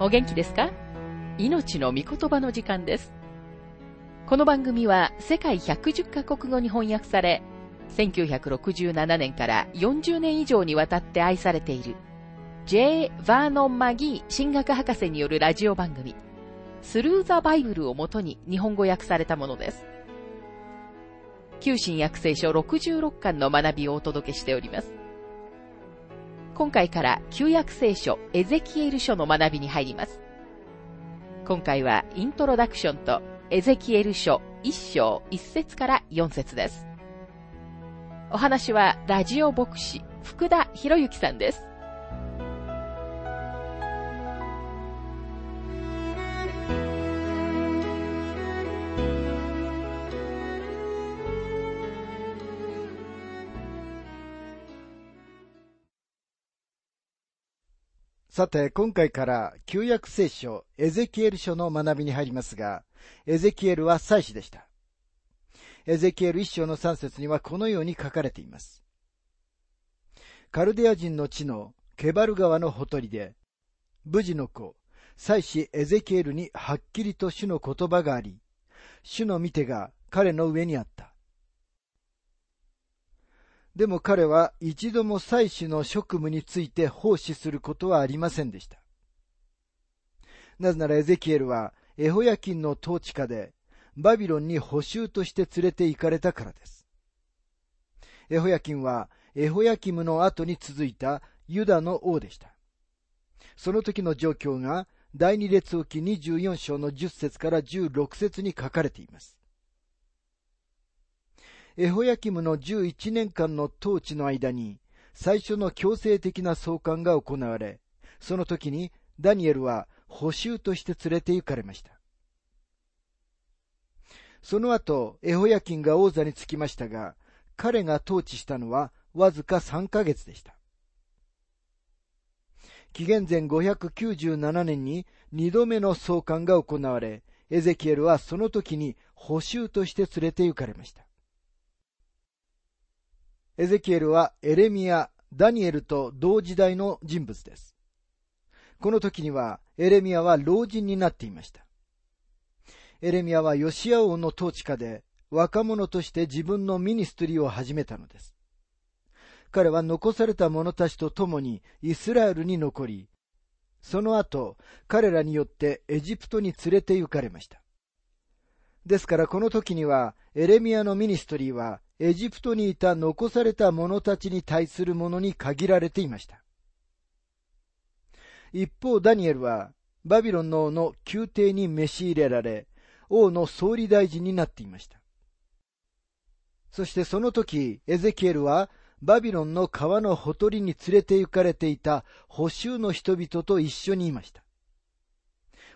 お元気ですか？命の御言葉の時間です。この番組は世界110カ国語に翻訳され、1967年から40年以上にわたって愛されている J. バーノン・マギー神学博士によるラジオ番組、スルー・ザ・バイブルをもとに日本語訳されたものです。旧新約聖書66巻の学びをお届けしております。今回から旧約聖書エゼキエル書の学びに入ります。今回はイントロダクションとエゼキエル書1章1節から4節です。お話はラジオ牧師福田博之さんです。さて、今回から旧約聖書エゼキエル書の学びに入りますが、エゼキエルは祭司でした。エゼキエル一章の三節にはこのように書かれています。カルデア人の地のケバル川のほとりで、無事の子、祭司エゼキエルにはっきりと主の言葉があり、主の見てが彼の上にあった。でも彼は一度も祭司の職務について奉仕することはありませんでした。なぜならエゼキエルはエホヤキンの統治下でバビロンに補修として連れて行かれたからです。エホヤキンはエホヤキムの後に続いたユダの王でした。その時の状況が第二列王記24章の10節から16節に書かれています。エホヤキムの11年間の統治の間に、最初の強制的な送還が行われ、その時にダニエルは補修として連れて行かれました。その後、エホヤキンが王座につきましたが、彼が統治したのはわずか3ヶ月でした。紀元前597年に2度目の送還が行われ、エゼキエルはその時に補修として連れて行かれました。エゼキエルはエレミア、ダニエルと同時代の人物です。この時にはエレミアは老人になっていました。エレミアはヨシア王の統治下で若者として自分のミニストリーを始めたのです。彼は残された者たちと共にイスラエルに残り、その後、彼らによってエジプトに連れて行かれました。ですからこの時には、エレミアのミニストリーはエジプトにいた残された者たちに対するものに限られていました。一方、ダニエルは、バビロンの王の宮廷に召し入れられ、王の総理大臣になっていました。そしてその時、エゼキエルは、バビロンの川のほとりに連れて行かれていた補修の人々と一緒にいました。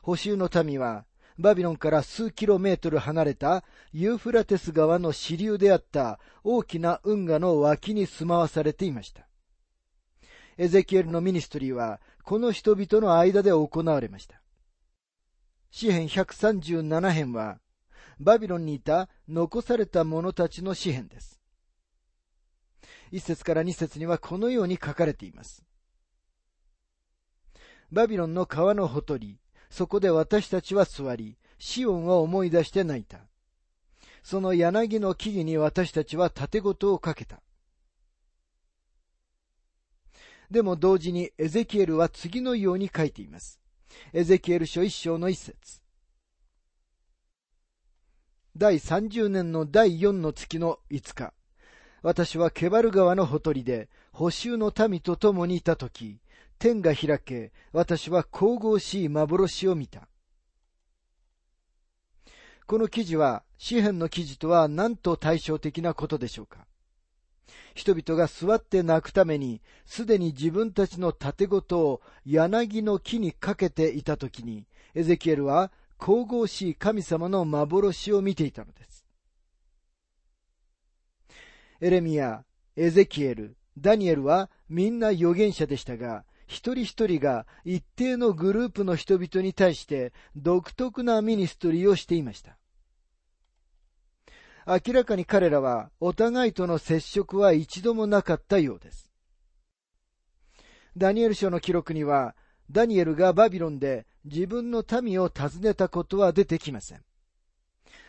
補修の民は、バビロンから数キロメートル離れたユーフラテス川の支流であった大きな運河の脇に住まわされていました。エゼキエルのミニストリーはこの人々の間で行われました。詩編137編はバビロンにいた残された者たちの詩編です。一節から二節にはこのように書かれています。バビロンの川のほとり、そこで私たちは座り、シオンを思い出して泣いた。その柳の木々に私たちは盾事をかけた。でも同時にエゼキエルは次のように書いています。エゼキエル書一章の一節。第30年の第4の月の5日、私はケバル川のほとりで、補修の民と共にいたとき、天が開け、私は神々しい幻を見た。この記事は、詩篇の記事とは何と対照的なことでしょうか人々が座って泣くために、すでに自分たちの盾ごとを柳の木にかけていたときに、エゼキエルは神々しい神様の幻を見ていたのです。エレミア、エゼキエル、ダニエルはみんな預言者でしたが、一人一人が一定のグループの人々に対して独特なミニストリーをしていました。明らかに彼らはお互いとの接触は一度もなかったようです。ダニエル書の記録には、ダニエルがバビロンで自分の民を訪ねたことは出てきません。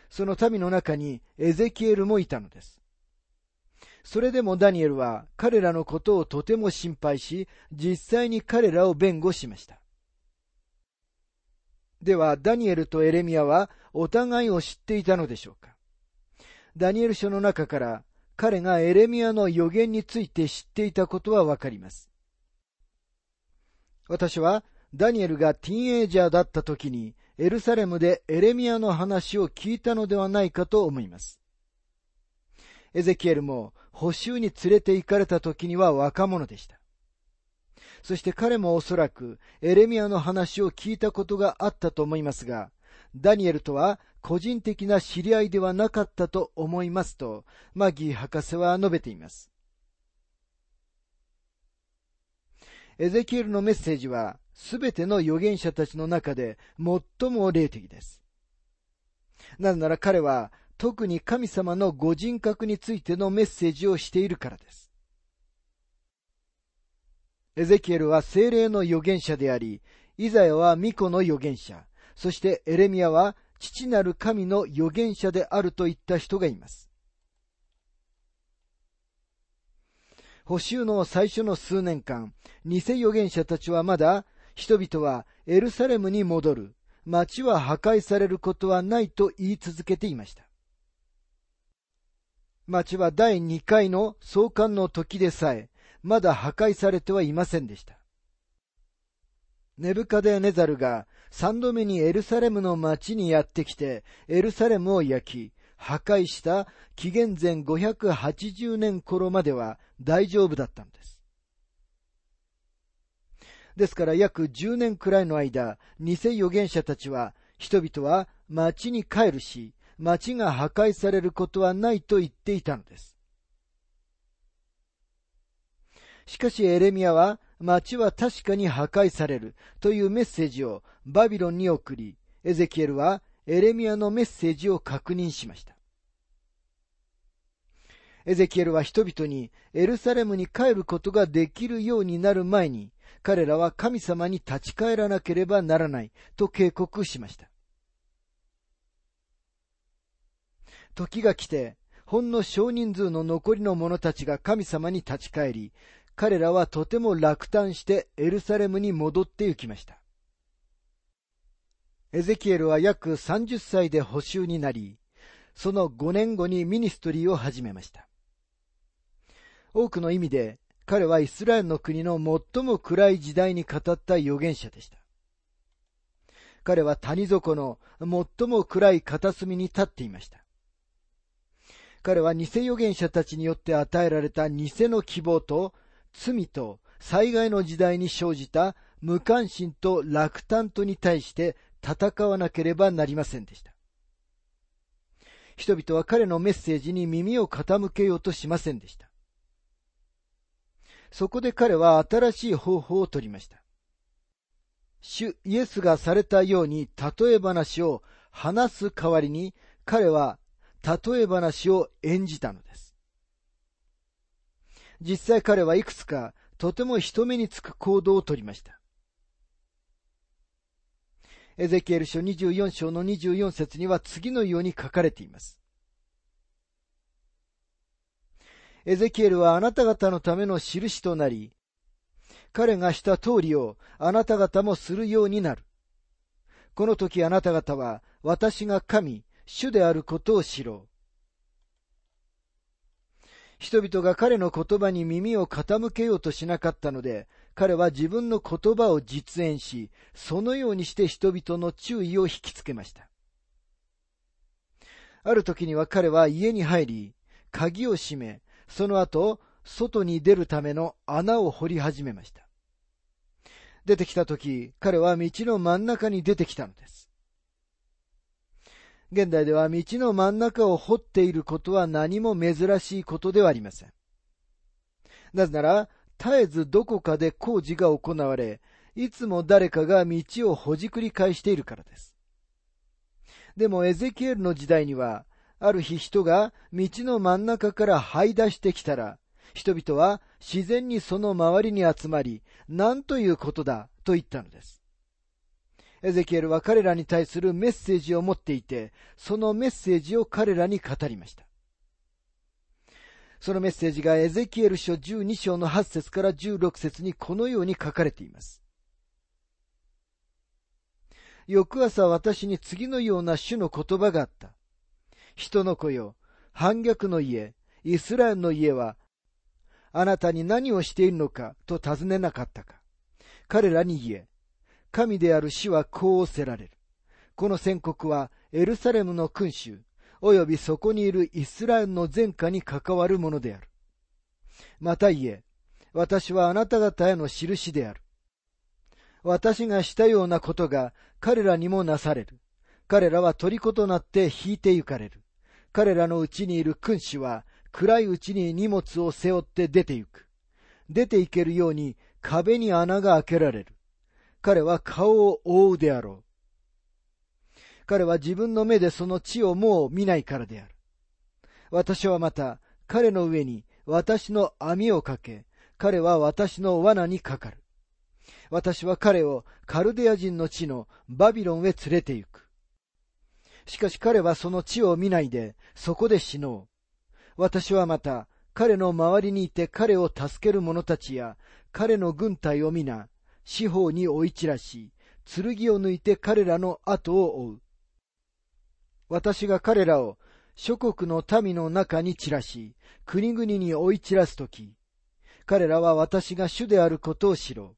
その民の中にエゼキエルもいたのです。それでもダニエルは彼らのことをとても心配し、実際に彼らを弁護しました。では、ダニエルとエレミアはお互いを知っていたのでしょうか？ダニエル書の中から彼がエレミアの予言について知っていたことはわかります。私はダニエルがティーンエイジャーだった時にエルサレムでエレミアの話を聞いたのではないかと思います。エゼキエルも補修に連れて行かれた時には若者でした。そして彼もおそらくエレミアの話を聞いたことがあったと思いますが、ダニエルとは個人的な知り合いではなかったと思いますと、マギー博士は述べています。エゼキエルのメッセージは、すべての預言者たちの中で最も霊的です。なぜなら彼は、特に神様のご人格についてのメッセージをしているからです。エゼキエルは精霊の預言者であり、イザヤは巫女の預言者、そしてエレミアは父なる神の預言者であるといった人がいます。補修の最初の数年間、偽預言者たちはまだ、人々はエルサレムに戻る、町は破壊されることはないと言い続けていました。町は第2回の創刊の時でさえ、まだ破壊されてはいませんでした。ネブカデネザルが三度目にエルサレムの町にやってきて、エルサレムを焼き、破壊した紀元前580年頃までは大丈夫だったのです。ですから約10年くらいの間、偽預言者たちは、人々は町に帰るし、町が破壊されることはないと言っていたのです。しかしエレミアは町は確かに破壊されるというメッセージをバビロンに送り、エゼキエルはエレミアのメッセージを確認しました。エゼキエルは人々にエルサレムに帰ることができるようになる前に、彼らは神様に立ち返らなければならないと警告しました。時が来て、ほんの少人数の残りの者たちが神様に立ち返り、彼らはとても落胆してエルサレムに戻って行きました。エゼキエルは約30歳で補修になり、その5年後にミニストリーを始めました。多くの意味で彼はイスラエルの国の最も暗い時代に語った預言者でした。彼は谷底の最も暗い片隅に立っていました。彼は偽預言者たちによって与えられた偽の希望と罪と災害の時代に生じた無関心と落胆とに対して戦わなければなりませんでした。人々は彼のメッセージに耳を傾けようとしませんでした。そこで彼は新しい方法を取りました。主イエスがされたように例え話を話す代わりに彼は例え話を演じたのです。実際彼はいくつかとても人目につく行動をとりました。エゼキエル書24章の24節には次のように書かれています。エゼキエルはあなた方のための印となり、彼がした通りをあなた方もするようになる。この時あなた方は私が神、主であることを知ろう。人々が彼の言葉に耳を傾けようとしなかったので、彼は自分の言葉を実演し、そのようにして人々の注意を引きつけました。ある時には彼は家に入り、鍵を閉め、その後、外に出るための穴を掘り始めました。出てきた時、彼は道の真ん中に出てきたのです。現代では道の真ん中を掘っていることは何も珍しいことではありません。なぜなら、絶えずどこかで工事が行われ、いつも誰かが道をほじくり返しているからです。でもエゼキエルの時代には、ある日人が道の真ん中から這い出してきたら、人々は自然にその周りに集まり、何ということだと言ったのです。エゼキエルは彼らに対するメッセージを持っていて、そのメッセージを彼らに語りました。そのメッセージがエゼキエル書12章の8節から16節にこのように書かれています。翌朝私に次のような主の言葉があった。人の子よ、反逆の家、イスラエルの家は、あなたに何をしているのかと尋ねなかったか。彼らに言え、神である死はこうおせられる。この宣告はエルサレムの君主、及びそこにいるイスラエルの前科に関わるものである。また言え、私はあなた方への印である。私がしたようなことが彼らにもなされる。彼らは虜となって引いて行かれる。彼らのうちにいる君主は暗いうちに荷物を背負って出て行く。出て行けるように壁に穴が開けられる。彼は顔を覆うであろう。彼は自分の目でその地をもう見ないからである。私はまた彼の上に私の網をかけ、彼は私の罠にかかる。私は彼をカルデア人の地のバビロンへ連れて行く。しかし彼はその地を見ないで、そこで死のう。私はまた、彼の周りにいて彼を助ける者たちや、彼の軍隊を皆、四方に追い散らし、剣を抜いて彼らの後を追う。私が彼らを諸国の民の中に散らし、国々に追い散らすとき、彼らは私が主であることを知ろう。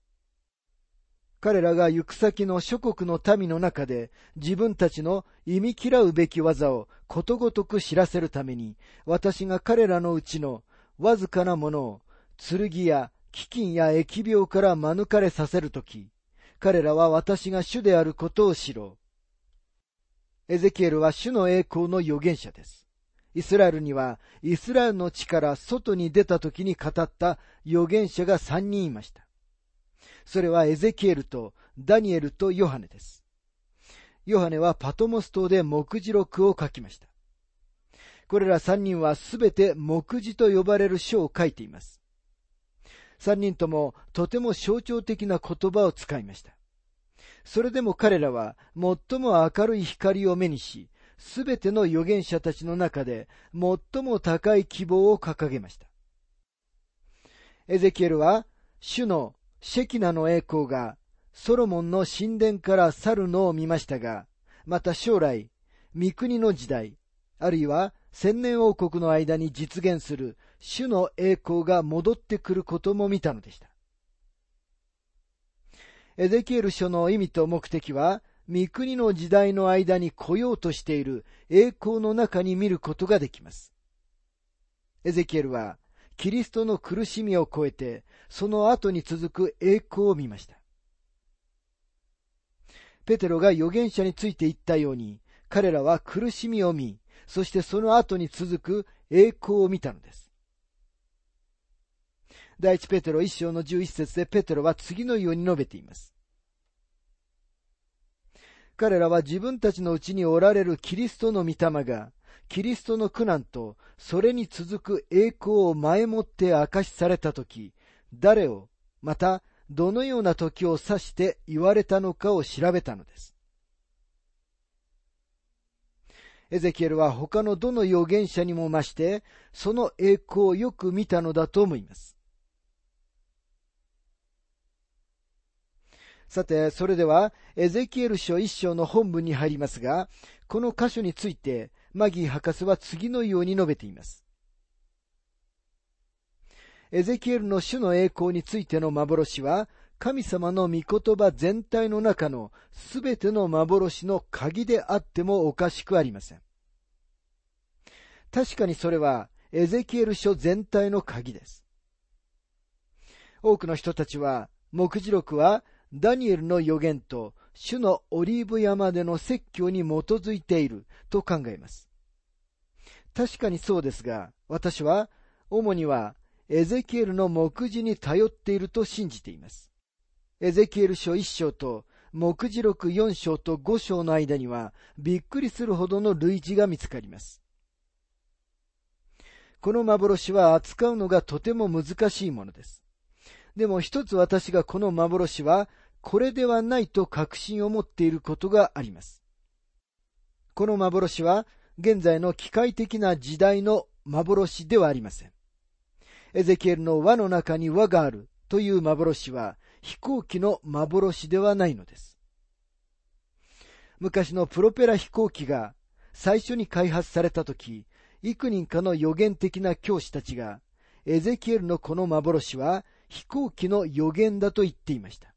彼らが行く先の諸国の民の中で自分たちの忌み嫌うべき技をことごとく知らせるために、私が彼らのうちのわずかなものを剣や飢饉や疫病から免れさせるとき、彼らは私が主であることを知ろう。エゼキエルは主の栄光の預言者です。イスラエルにはイスラエルの地から外に出た時に語った預言者が三人いました。それはエゼキエルとダニエルとヨハネです。ヨハネはパトモス島で目次録を書きました。これら三人はすべて目次と呼ばれる書を書いています。三人ともとても象徴的な言葉を使いました。それでも彼らは最も明るい光を目にし、すべての預言者たちの中で最も高い希望を掲げました。エゼキエルは主のシェキナの栄光がソロモンの神殿から去るのを見ましたが、また将来、三国の時代、あるいは千年王国の間に実現する主の栄光が戻ってくることも見たのでした。エゼキエル書の意味と目的は、三国の時代の間に来ようとしている栄光の中に見ることができます。エゼキエルは、キリストの苦しみを超えて、その後に続く栄光を見ました。ペテロが預言者について言ったように、彼らは苦しみを見、そしてその後に続く栄光を見たのです。第一ペテロ一章の十一節でペテロは次のように述べています。彼らは自分たちのうちにおられるキリストの御霊が、キリストの苦難とそれに続く栄光を前もって明かしされたとき、誰を、またどのような時を指して言われたのかを調べたのです。エゼキエルは他のどの預言者にも増して、その栄光をよく見たのだと思います。さて、それでは、エゼキエル書一章の本文に入りますが、この箇所について、マギー博士は次のように述べています。エゼキエルの主の栄光についての幻は、神様の御言葉全体の中のすべての幻の鍵であってもおかしくありません。確かにそれはエゼキエル書全体の鍵です。多くの人たちは、目次録はダニエルの予言と主のオリーブ山での説教に基づいていると考えます。確かにそうですが、私は主にはエゼキエルの目次に頼っていると信じています。エゼキエル書1章と目次録4章と5章の間にはびっくりするほどの類似が見つかります。この幻は扱うのがとても難しいものです。でも一つ私がこの幻はこれではないと確信を持っていることがあります。この幻は現在の機械的な時代の幻ではありません。エゼキエルの輪の中に輪があるという幻は飛行機の幻ではないのです。昔のプロペラ飛行機が最初に開発された時、幾人かの予言的な教師たちが、エゼキエルのこの幻は飛行機の予言だと言っていました。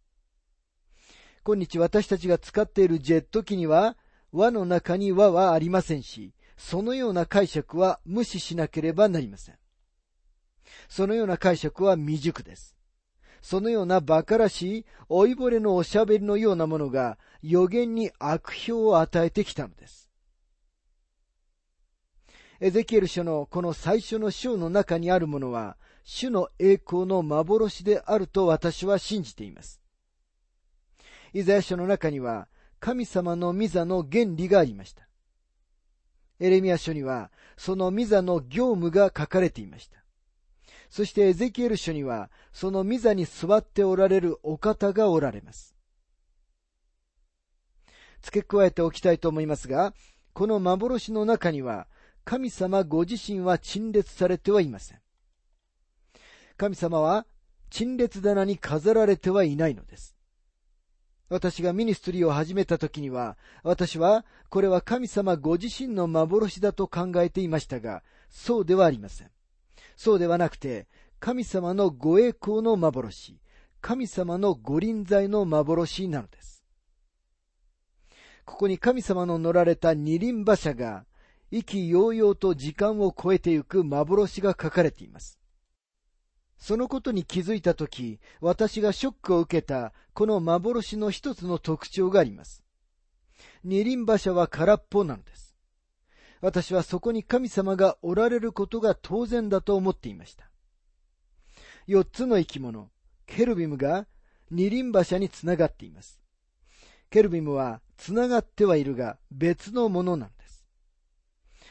今日私たちが使っているジェット機には輪の中に輪はありませんし、そのような解釈は無視しなければなりません。そのような解釈は未熟です。そのような馬鹿らしい老いぼれのおしゃべりのようなものが予言に悪評を与えてきたのです。エゼキエル書のこの最初の章の中にあるものは、主の栄光の幻であると私は信じています。イザヤ書の中には、神様の御座の原理がありました。エレミア書には、その御座の業務が書かれていました。そしてエゼキエル書には、その御座に座っておられるお方がおられます。付け加えておきたいと思いますが、この幻の中には、神様ご自身は陳列されてはいません。神様は陳列棚に飾られてはいないのです。私がミニストリーを始めた時には、私はこれは神様ご自身の幻だと考えていましたが、そうではありません。そうではなくて、神様のご栄光の幻、神様のご臨在の幻なのです。ここに神様の乗られた二輪馬車が、意気揚々と時間を超えてゆく幻が書かれています。そのことに気づいたとき、私がショックを受けたこの幻の一つの特徴があります。二輪馬車は空っぽなのです。私はそこに神様がおられることが当然だと思っていました。四つの生き物、ケルビムが二輪馬車につながっています。ケルビムはつながってはいるが別のものなんです。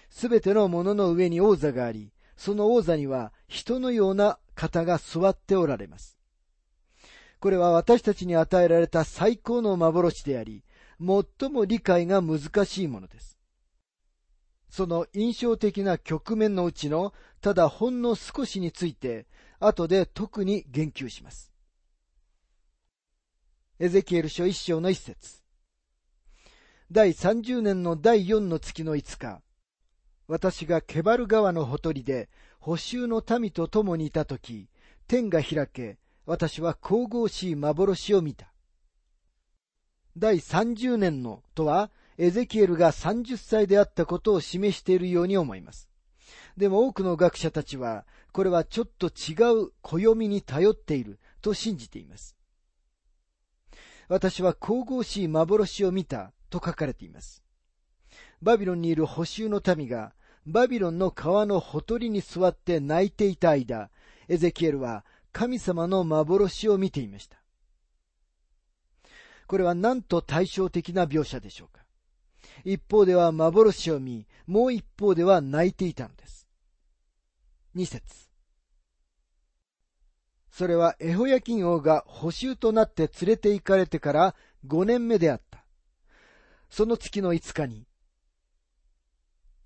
すべてのものの上に王座があり、その王座には人のような方が座っておられます。これは私たちに与えられた最高の幻であり、最も理解が難しいものです。その印象的な局面のうちのただほんの少しについて、後で特に言及します。エゼキエル書一章の一節。第30年の第4の月の5日、私がケバル川のほとりで補修の民と共にいたとき、天が開け、私は神々しい幻を見た。第30年のとは、エゼキエルが30歳であったことを示しているように思います。でも多くの学者たちは、これはちょっと違う暦に頼っていると信じています。私は神々しい幻を見たと書かれています。バビロンにいる補修の民が、バビロンの川のほとりに座って泣いていた間、エゼキエルは神様の幻を見ていました。これはなんと対照的な描写でしょうか。一方では幻を見、もう一方では泣いていたのです。二節。それはエホヤキン王が補修となって連れて行かれてから五年目であった。その月の五日に、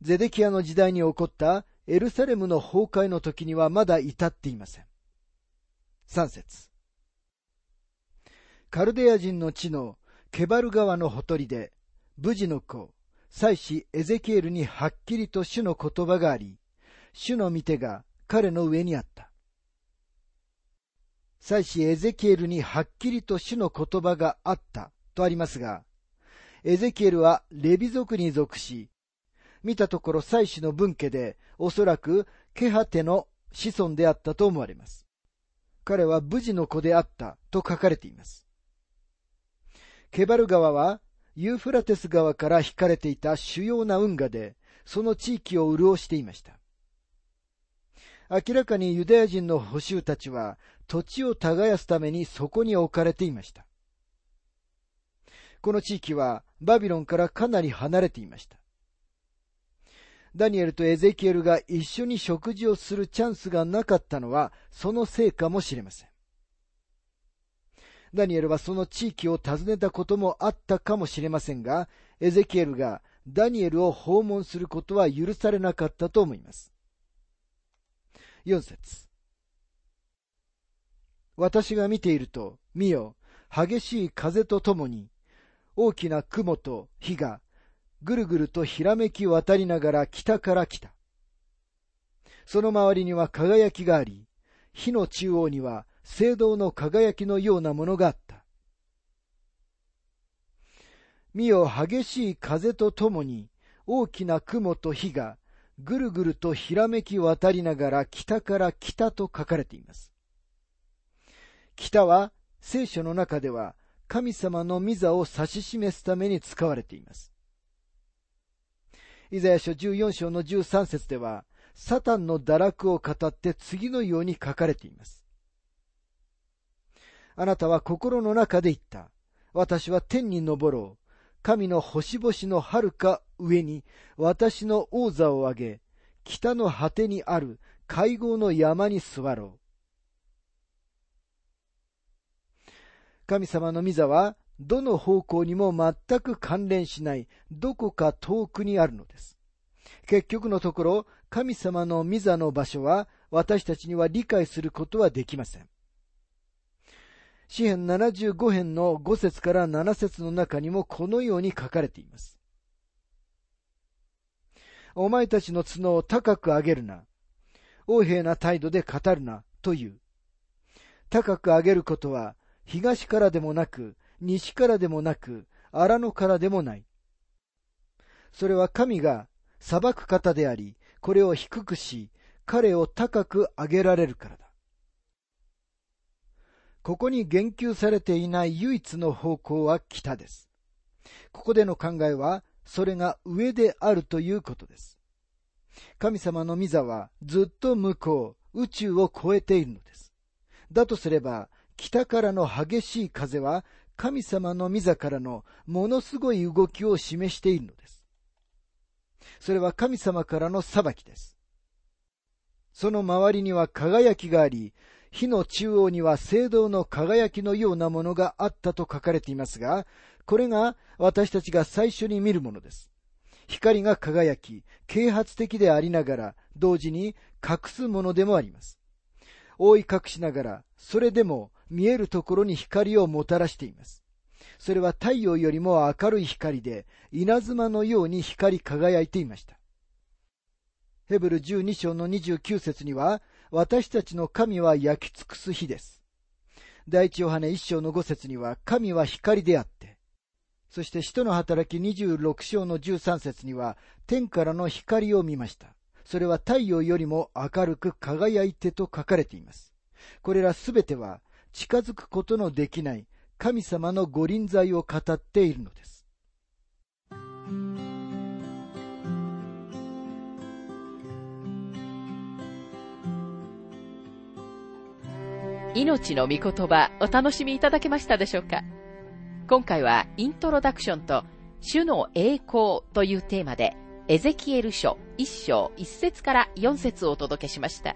ゼデキアの時代に起こったエルサレムの崩壊の時にはまだ至っていません。三節カルデア人の地のケバル川のほとりで、無事の子、祭司エゼキエルにはっきりと主の言葉があり、主の御手が彼の上にあった。祭司エゼキエルにはっきりと主の言葉があったとありますが、エゼキエルはレビ族に属し、見たところ祭司の分家で、おそらくケハテの子孫であったと思われます。彼は無事の子であったと書かれています。ケバル川はユーフラテス川から引かれていた主要な運河で、その地域を潤していました。明らかにユダヤ人の捕囚たちは土地を耕すためにそこに置かれていました。この地域はバビロンからかなり離れていました。ダニエルとエゼキエルが一緒に食事をするチャンスがなかったのはそのせいかもしれません。ダニエルはその地域を訪ねたこともあったかもしれませんが、エゼキエルがダニエルを訪問することは許されなかったと思います。4節私が見ていると、見よ、激しい風とともに、大きな雲と火が、ぐるぐるとひらめき渡りながら北から来た。その周りには輝きがあり、火の中央には聖堂の輝きのようなものがあった。見よ激しい風とともに大きな雲と火がぐるぐるとひらめき渡りながら北から北と書かれています。北は聖書の中では神様の御座を指し示すために使われています。イザヤ書14章の13節では、サタンの堕落を語って次のように書かれています。あなたは心の中で言った。私は天に昇ろう。神の星々の遥か上に私の王座を上げ、北の果てにある会合の山に座ろう。神様の御座は、どの方向にも全く関連しない、どこか遠くにあるのです。結局のところ、神様の御座の場所は、私たちには理解することはできません。詩編75編の5節から7節の中にもこのように書かれています。お前たちの角を高く上げるな。横柄な態度で語るな、という。高く上げることは、東からでもなく、西からでもなく、荒野からでもない。それは神が裁く方であり、これを低くし、彼を高く上げられるからだ。ここに言及されていない唯一の方向は北です。ここでの考えは、それが上であるということです。神様の御座はずっと向こう、宇宙を超えているのです。だとすれば、北からの激しい風は神様の御座からのものすごい動きを示しているのです。それは神様からの裁きです。その周りには輝きがあり、火の中央には聖堂の輝きのようなものがあったと書かれていますが、これが私たちが最初に見るものです。光が輝き、啓発的でありながら、同時に隠すものでもあります。覆い隠しながら、それでも見えるところに光をもたらしています。それは太陽よりも明るい光で、稲妻のように光り輝いていました。ヘブル12章の29節には、私たちの神は焼き尽くす日です。第一ヨハネ1章の5節には、神は光であって、そして使徒の働き26章の13節には、天からの光を見ました。それは太陽よりも明るく輝いてと書かれています。これらすべては近づくことのできない神様の御臨在を語っているのです。命の御言葉お楽しみいただけましたでしょうか？今回はイントロダクションと主の栄光というテーマでエゼキエル書1章1節から4節をお届けしました。